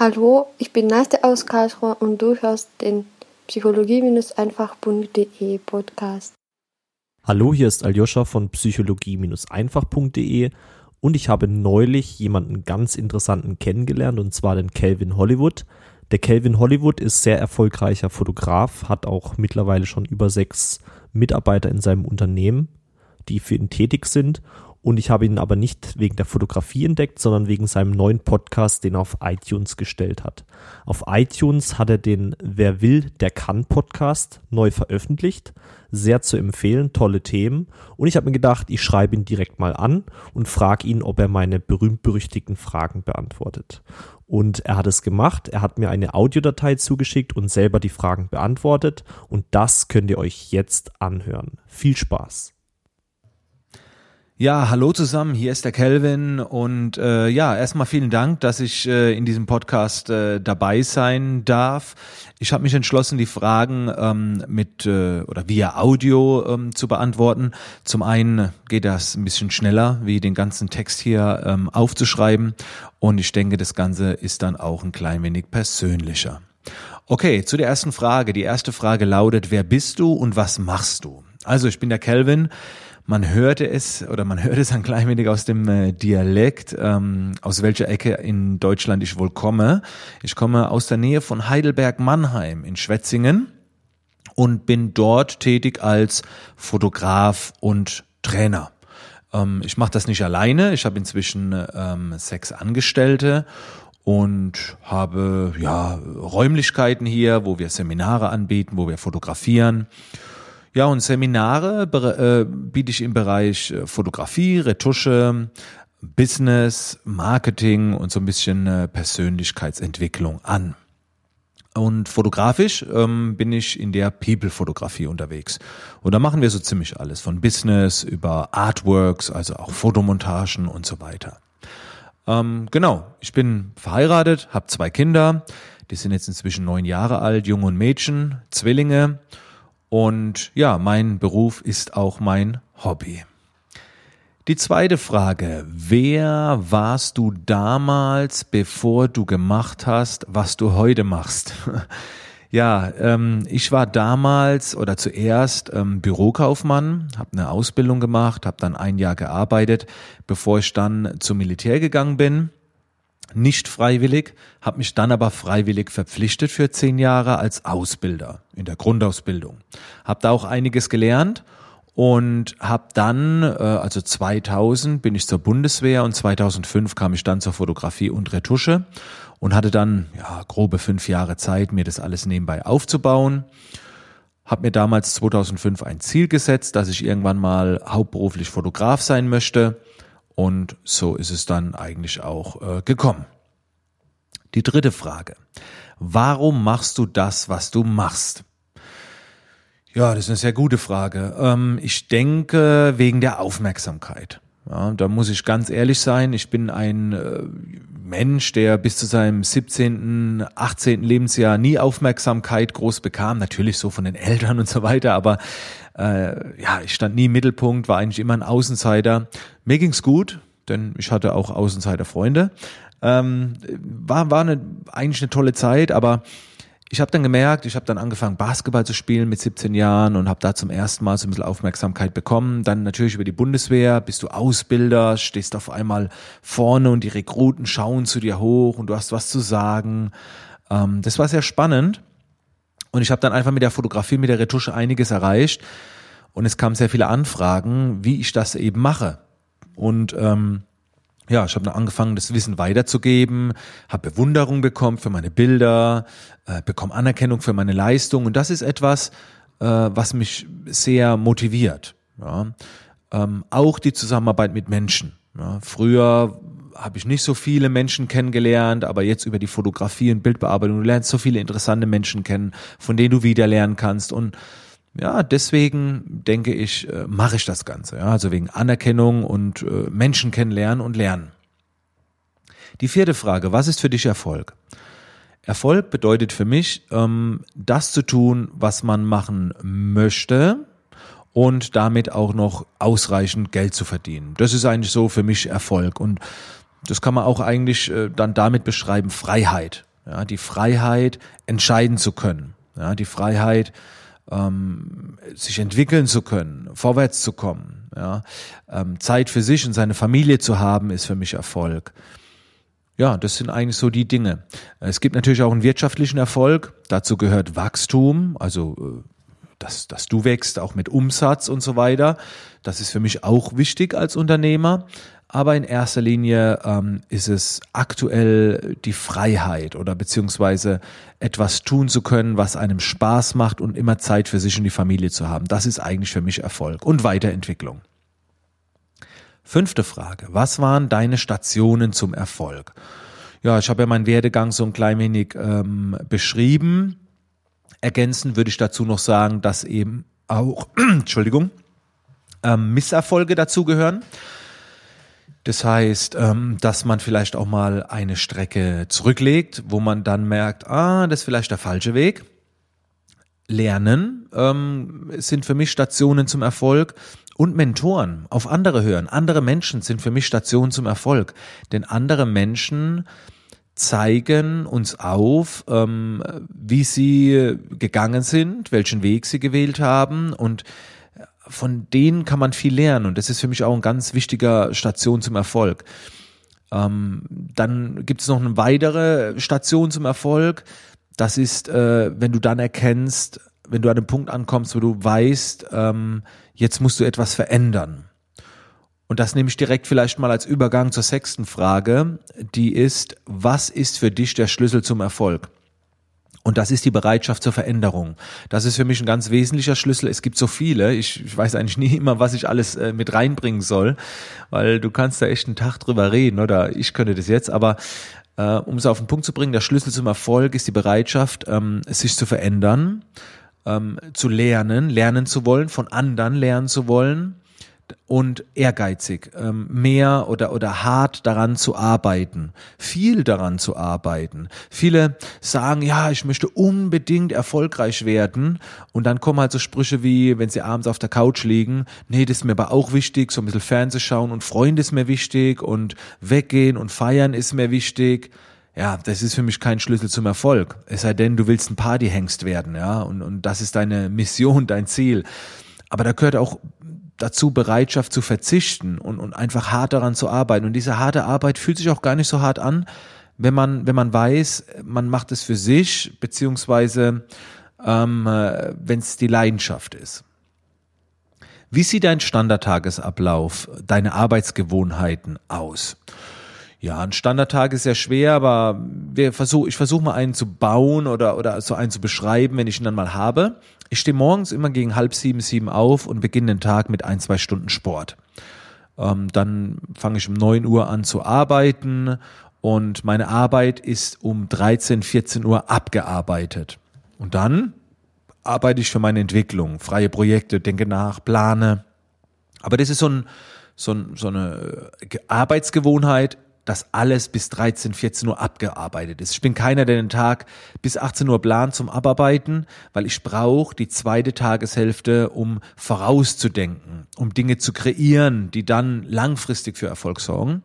Hallo, ich bin Nastja aus Karlsruhe und du hörst den Psychologie-einfach.de Podcast. Hallo, hier ist Aljoscha von Psychologie-einfach.de und ich habe neulich jemanden ganz interessanten kennengelernt und zwar den Calvin Hollywood. Der Calvin Hollywood ist sehr erfolgreicher Fotograf, hat auch mittlerweile schon über sechs Mitarbeiter in seinem Unternehmen, die für ihn tätig sind und ich habe ihn aber nicht wegen der Fotografie entdeckt, sondern wegen seinem neuen Podcast, den er auf iTunes gestellt hat. Auf iTunes hat er den Wer will, der kann Podcast neu veröffentlicht. Sehr zu empfehlen, tolle Themen. Und ich habe mir gedacht, ich schreibe ihn direkt mal an und frage ihn, ob er meine berühmt-berüchtigten Fragen beantwortet. Und er hat es gemacht. Er hat mir eine Audiodatei zugeschickt und selber die Fragen beantwortet. Und das könnt ihr euch jetzt anhören. Viel Spaß! Ja, hallo zusammen, hier ist der Kelvin und äh, ja, erstmal vielen Dank, dass ich äh, in diesem Podcast äh, dabei sein darf. Ich habe mich entschlossen, die Fragen ähm, mit äh, oder via Audio ähm, zu beantworten. Zum einen geht das ein bisschen schneller, wie den ganzen Text hier ähm, aufzuschreiben und ich denke, das Ganze ist dann auch ein klein wenig persönlicher. Okay, zu der ersten Frage. Die erste Frage lautet, wer bist du und was machst du? Also, ich bin der Kelvin. Man hörte es oder man hört es ein klein wenig aus dem äh, Dialekt, ähm, aus welcher Ecke in Deutschland ich wohl komme. Ich komme aus der Nähe von Heidelberg-Mannheim in Schwetzingen und bin dort tätig als Fotograf und Trainer. Ähm, ich mache das nicht alleine. Ich habe inzwischen ähm, sechs Angestellte und habe ja Räumlichkeiten hier, wo wir Seminare anbieten, wo wir fotografieren ja, und Seminare äh, biete ich im Bereich äh, Fotografie, Retusche, Business, Marketing und so ein bisschen äh, Persönlichkeitsentwicklung an. Und fotografisch ähm, bin ich in der People-Fotografie unterwegs. Und da machen wir so ziemlich alles, von Business über Artworks, also auch Fotomontagen und so weiter. Ähm, genau, ich bin verheiratet, habe zwei Kinder, die sind jetzt inzwischen neun Jahre alt, Junge und Mädchen, Zwillinge. Und ja, mein Beruf ist auch mein Hobby. Die zweite Frage, wer warst du damals, bevor du gemacht hast, was du heute machst? ja, ähm, ich war damals oder zuerst ähm, Bürokaufmann, habe eine Ausbildung gemacht, habe dann ein Jahr gearbeitet, bevor ich dann zum Militär gegangen bin nicht freiwillig, habe mich dann aber freiwillig verpflichtet für zehn Jahre als Ausbilder in der Grundausbildung. Habe da auch einiges gelernt und habe dann, äh, also 2000 bin ich zur Bundeswehr und 2005 kam ich dann zur Fotografie und Retusche und hatte dann ja grobe fünf Jahre Zeit, mir das alles nebenbei aufzubauen. Hab mir damals 2005 ein Ziel gesetzt, dass ich irgendwann mal hauptberuflich Fotograf sein möchte und so ist es dann eigentlich auch äh, gekommen. Die dritte Frage. Warum machst du das, was du machst? Ja, das ist eine sehr gute Frage. Ähm, ich denke wegen der Aufmerksamkeit. Ja, da muss ich ganz ehrlich sein. Ich bin ein äh, Mensch, der bis zu seinem 17., 18. Lebensjahr nie Aufmerksamkeit groß bekam. Natürlich so von den Eltern und so weiter, aber äh, ja, ich stand nie im Mittelpunkt, war eigentlich immer ein Außenseiter. Mir ging's gut, denn ich hatte auch Außenseiter-Freunde. Ähm, war war eine, eigentlich eine tolle Zeit, aber ich habe dann gemerkt, ich habe dann angefangen Basketball zu spielen mit 17 Jahren und habe da zum ersten Mal so ein bisschen Aufmerksamkeit bekommen. Dann natürlich über die Bundeswehr, bist du Ausbilder, stehst auf einmal vorne und die Rekruten schauen zu dir hoch und du hast was zu sagen. Ähm, das war sehr spannend. Und ich habe dann einfach mit der Fotografie, mit der Retusche einiges erreicht. Und es kamen sehr viele Anfragen, wie ich das eben mache. Und ähm, ja, ich habe dann angefangen, das Wissen weiterzugeben, habe Bewunderung bekommen für meine Bilder, äh, bekomme Anerkennung für meine Leistung. Und das ist etwas, äh, was mich sehr motiviert. Ja. Ähm, auch die Zusammenarbeit mit Menschen. Ja. Früher habe ich nicht so viele Menschen kennengelernt, aber jetzt über die Fotografie und Bildbearbeitung, du lernst so viele interessante Menschen kennen, von denen du wieder lernen kannst und ja, deswegen denke ich, äh, mache ich das Ganze. Ja, also wegen Anerkennung und äh, Menschen kennenlernen und lernen. Die vierte Frage, was ist für dich Erfolg? Erfolg bedeutet für mich, ähm, das zu tun, was man machen möchte und damit auch noch ausreichend Geld zu verdienen. Das ist eigentlich so für mich Erfolg. Und das kann man auch eigentlich äh, dann damit beschreiben, Freiheit. Ja, die Freiheit, entscheiden zu können. Ja, die Freiheit, ähm, sich entwickeln zu können, vorwärts zu kommen. Ja, ähm, Zeit für sich und seine Familie zu haben, ist für mich Erfolg. Ja, das sind eigentlich so die Dinge. Es gibt natürlich auch einen wirtschaftlichen Erfolg. Dazu gehört Wachstum, also äh, dass, dass du wächst, auch mit Umsatz und so weiter. Das ist für mich auch wichtig als Unternehmer. Aber in erster Linie ähm, ist es aktuell die Freiheit oder beziehungsweise etwas tun zu können, was einem Spaß macht und immer Zeit für sich und die Familie zu haben. Das ist eigentlich für mich Erfolg und Weiterentwicklung. Fünfte Frage. Was waren deine Stationen zum Erfolg? Ja, ich habe ja meinen Werdegang so ein klein wenig ähm, beschrieben. Ergänzend würde ich dazu noch sagen, dass eben auch, Entschuldigung, ähm, Misserfolge dazugehören. Das heißt, ähm, dass man vielleicht auch mal eine Strecke zurücklegt, wo man dann merkt, ah, das ist vielleicht der falsche Weg. Lernen ähm, sind für mich Stationen zum Erfolg und Mentoren, auf andere hören. Andere Menschen sind für mich Stationen zum Erfolg. Denn andere Menschen zeigen uns auf, ähm, wie sie gegangen sind, welchen Weg sie gewählt haben und von denen kann man viel lernen und das ist für mich auch ein ganz wichtiger Station zum Erfolg. Ähm, dann gibt es noch eine weitere Station zum Erfolg. Das ist, äh, wenn du dann erkennst, wenn du an einem Punkt ankommst, wo du weißt, ähm, jetzt musst du etwas verändern. Und das nehme ich direkt vielleicht mal als Übergang zur sechsten Frage, die ist, was ist für dich der Schlüssel zum Erfolg? Und das ist die Bereitschaft zur Veränderung. Das ist für mich ein ganz wesentlicher Schlüssel. Es gibt so viele. Ich, ich weiß eigentlich nie immer, was ich alles äh, mit reinbringen soll, weil du kannst da echt einen Tag drüber reden oder ich könnte das jetzt. Aber äh, um es auf den Punkt zu bringen, der Schlüssel zum Erfolg ist die Bereitschaft, ähm, sich zu verändern, ähm, zu lernen, lernen zu wollen, von anderen lernen zu wollen und ehrgeizig, ähm, mehr oder, oder hart daran zu arbeiten, viel daran zu arbeiten. Viele sagen, ja, ich möchte unbedingt erfolgreich werden und dann kommen halt so Sprüche wie, wenn sie abends auf der Couch liegen, nee, das ist mir aber auch wichtig, so ein bisschen Fernseh schauen und Freunde ist mir wichtig und weggehen und feiern ist mir wichtig. Ja, das ist für mich kein Schlüssel zum Erfolg. Es sei denn, du willst ein Partyhengst werden, ja, und, und das ist deine Mission, dein Ziel. Aber da gehört auch dazu Bereitschaft zu verzichten und, und einfach hart daran zu arbeiten. Und diese harte Arbeit fühlt sich auch gar nicht so hart an, wenn man, wenn man weiß, man macht es für sich, beziehungsweise ähm, äh, wenn es die Leidenschaft ist. Wie sieht dein Standardtagesablauf, deine Arbeitsgewohnheiten aus? Ja, ein Standardtag ist sehr schwer, aber wir versuch, ich versuche mal einen zu bauen oder, oder so einen zu beschreiben, wenn ich ihn dann mal habe. Ich stehe morgens immer gegen halb sieben, sieben auf und beginne den Tag mit ein, zwei Stunden Sport. Ähm, dann fange ich um neun Uhr an zu arbeiten und meine Arbeit ist um 13, 14 Uhr abgearbeitet. Und dann arbeite ich für meine Entwicklung, freie Projekte, denke nach, plane. Aber das ist so, ein, so, ein, so eine Arbeitsgewohnheit, dass alles bis 13, 14 Uhr abgearbeitet ist. Ich bin keiner, der den Tag bis 18 Uhr plant zum Abarbeiten, weil ich brauche die zweite Tageshälfte, um vorauszudenken, um Dinge zu kreieren, die dann langfristig für Erfolg sorgen.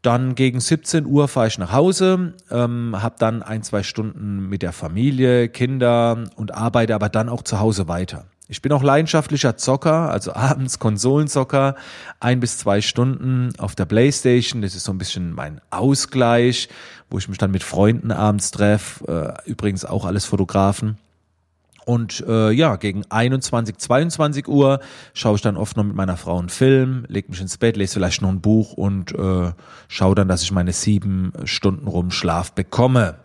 Dann gegen 17 Uhr fahre ich nach Hause, ähm, habe dann ein, zwei Stunden mit der Familie, Kinder und arbeite aber dann auch zu Hause weiter. Ich bin auch leidenschaftlicher Zocker, also abends Konsolenzocker, ein bis zwei Stunden auf der Playstation. Das ist so ein bisschen mein Ausgleich, wo ich mich dann mit Freunden abends treffe. Äh, übrigens auch alles Fotografen. Und äh, ja, gegen 21, 22 Uhr schaue ich dann oft noch mit meiner Frau einen Film, leg mich ins Bett, lese vielleicht noch ein Buch und äh, schaue dann, dass ich meine sieben Stunden rum Schlaf bekomme.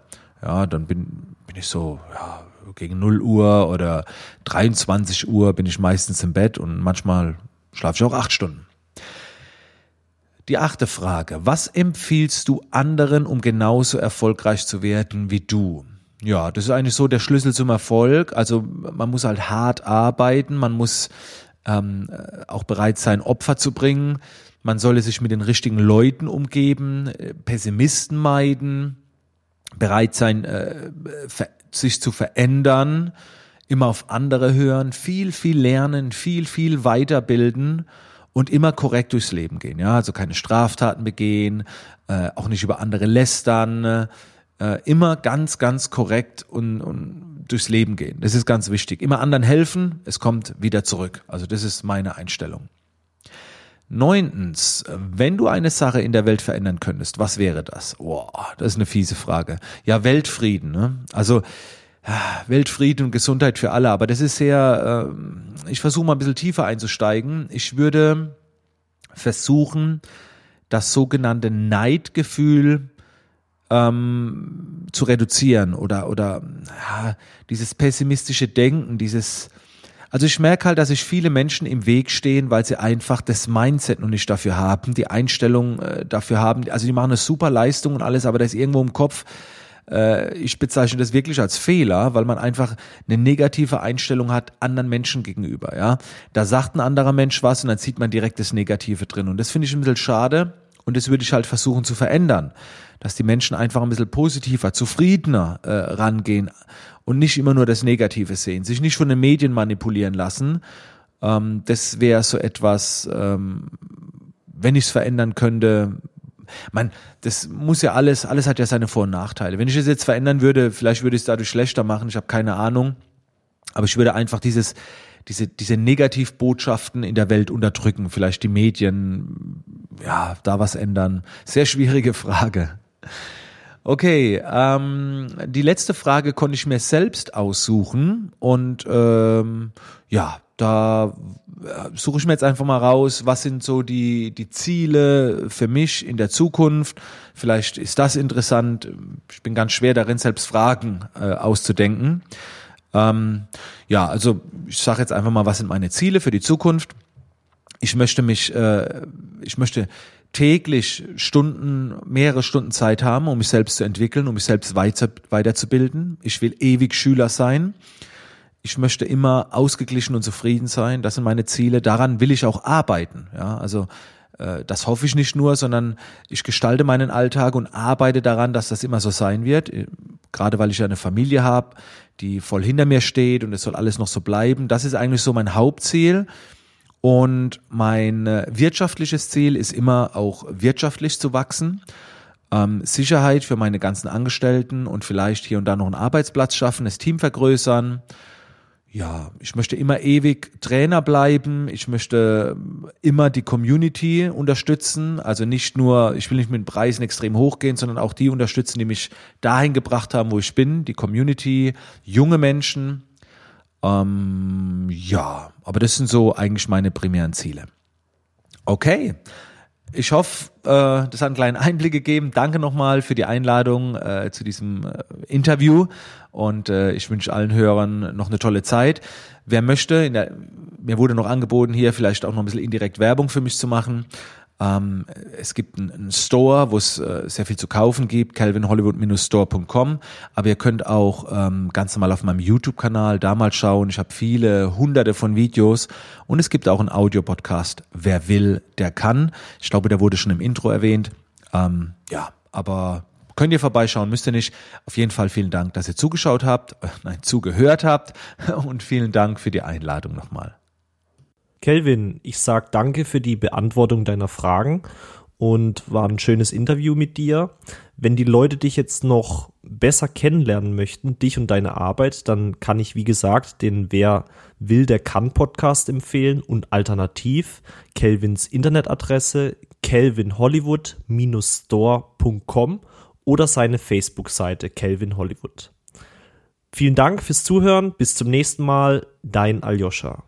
Ja, dann bin, bin ich so, ja, gegen 0 Uhr oder 23 Uhr bin ich meistens im Bett und manchmal schlafe ich auch acht Stunden. Die achte Frage. Was empfiehlst du anderen, um genauso erfolgreich zu werden wie du? Ja, das ist eigentlich so der Schlüssel zum Erfolg. Also man muss halt hart arbeiten, man muss ähm, auch bereit sein, Opfer zu bringen. Man solle sich mit den richtigen Leuten umgeben, Pessimisten meiden, bereit sein, äh, sich zu verändern, immer auf andere hören, viel, viel lernen, viel, viel weiterbilden und immer korrekt durchs Leben gehen. Ja, also keine Straftaten begehen, äh, auch nicht über andere lästern, äh, immer ganz, ganz korrekt und, und durchs Leben gehen. Das ist ganz wichtig. Immer anderen helfen, es kommt wieder zurück. Also das ist meine Einstellung. Neuntens, wenn du eine Sache in der Welt verändern könntest, was wäre das? Boah, das ist eine fiese Frage. Ja, Weltfrieden. Ne? Also Weltfrieden und Gesundheit für alle, aber das ist sehr, äh, ich versuche mal ein bisschen tiefer einzusteigen. Ich würde versuchen, das sogenannte Neidgefühl ähm, zu reduzieren oder, oder ja, dieses pessimistische Denken, dieses also ich merke halt, dass sich viele Menschen im Weg stehen, weil sie einfach das Mindset noch nicht dafür haben, die Einstellung äh, dafür haben. Also die machen eine super Leistung und alles, aber da ist irgendwo im Kopf, äh, ich bezeichne das wirklich als Fehler, weil man einfach eine negative Einstellung hat anderen Menschen gegenüber. Ja, Da sagt ein anderer Mensch was und dann sieht man direkt das Negative drin. Und das finde ich ein bisschen schade und das würde ich halt versuchen zu verändern dass die Menschen einfach ein bisschen positiver, zufriedener äh, rangehen und nicht immer nur das Negative sehen, sich nicht von den Medien manipulieren lassen. Ähm, das wäre so etwas, ähm, wenn ich es verändern könnte. Man, das muss ja alles, alles hat ja seine Vor- und Nachteile. Wenn ich es jetzt verändern würde, vielleicht würde ich es dadurch schlechter machen. Ich habe keine Ahnung. Aber ich würde einfach dieses, diese, diese Negativbotschaften in der Welt unterdrücken, vielleicht die Medien, ja, da was ändern. Sehr schwierige Frage. Okay, ähm, die letzte Frage konnte ich mir selbst aussuchen und ähm, ja, da äh, suche ich mir jetzt einfach mal raus, was sind so die, die Ziele für mich in der Zukunft. Vielleicht ist das interessant. Ich bin ganz schwer darin, selbst Fragen äh, auszudenken. Ähm, ja, also ich sage jetzt einfach mal, was sind meine Ziele für die Zukunft. Ich möchte mich, äh, ich möchte täglich Stunden, mehrere Stunden Zeit haben, um mich selbst zu entwickeln, um mich selbst weiter, weiterzubilden. Ich will ewig Schüler sein. Ich möchte immer ausgeglichen und zufrieden sein. Das sind meine Ziele. Daran will ich auch arbeiten. Ja, also äh, das hoffe ich nicht nur, sondern ich gestalte meinen Alltag und arbeite daran, dass das immer so sein wird. Äh, gerade weil ich eine Familie habe, die voll hinter mir steht und es soll alles noch so bleiben. Das ist eigentlich so mein Hauptziel. Und mein äh, wirtschaftliches Ziel ist immer auch wirtschaftlich zu wachsen. Ähm, Sicherheit für meine ganzen Angestellten und vielleicht hier und da noch einen Arbeitsplatz schaffen, das Team vergrößern. Ja, ich möchte immer ewig Trainer bleiben. Ich möchte immer die Community unterstützen. Also nicht nur, ich will nicht mit den Preisen extrem hochgehen, sondern auch die unterstützen, die mich dahin gebracht haben, wo ich bin. Die Community, junge Menschen, ähm, ja, aber das sind so eigentlich meine primären Ziele. Okay. Ich hoffe, äh, das hat einen kleinen Einblick gegeben. Danke nochmal für die Einladung äh, zu diesem äh, Interview und ich wünsche allen Hörern noch eine tolle Zeit. Wer möchte, der, mir wurde noch angeboten, hier vielleicht auch noch ein bisschen indirekt Werbung für mich zu machen. Ähm, es gibt einen, Store, wo es äh, sehr viel zu kaufen gibt, calvinhollywood-store.com. Aber ihr könnt auch ähm, ganz normal auf meinem YouTube-Kanal da mal schauen. Ich habe viele hunderte von Videos und es gibt auch einen Audio-Podcast. Wer will, der kann. Ich glaube, der wurde schon im Intro erwähnt. Ähm, ja, aber könnt ihr vorbeischauen, müsst ihr nicht. Auf jeden Fall vielen Dank, dass ihr zugeschaut habt, äh, nein, zugehört habt und vielen Dank für die Einladung nochmal. Kelvin, ich sag danke für die Beantwortung deiner Fragen und war ein schönes Interview mit dir. Wenn die Leute dich jetzt noch besser kennenlernen möchten, dich und deine Arbeit, dann kann ich, wie gesagt, den Wer will, der kann Podcast empfehlen und alternativ Kelvins Internetadresse kelvinhollywood-store.com oder seine Facebook-Seite Kelvin Hollywood. Vielen Dank fürs Zuhören. Bis zum nächsten Mal. Dein Aljoscha.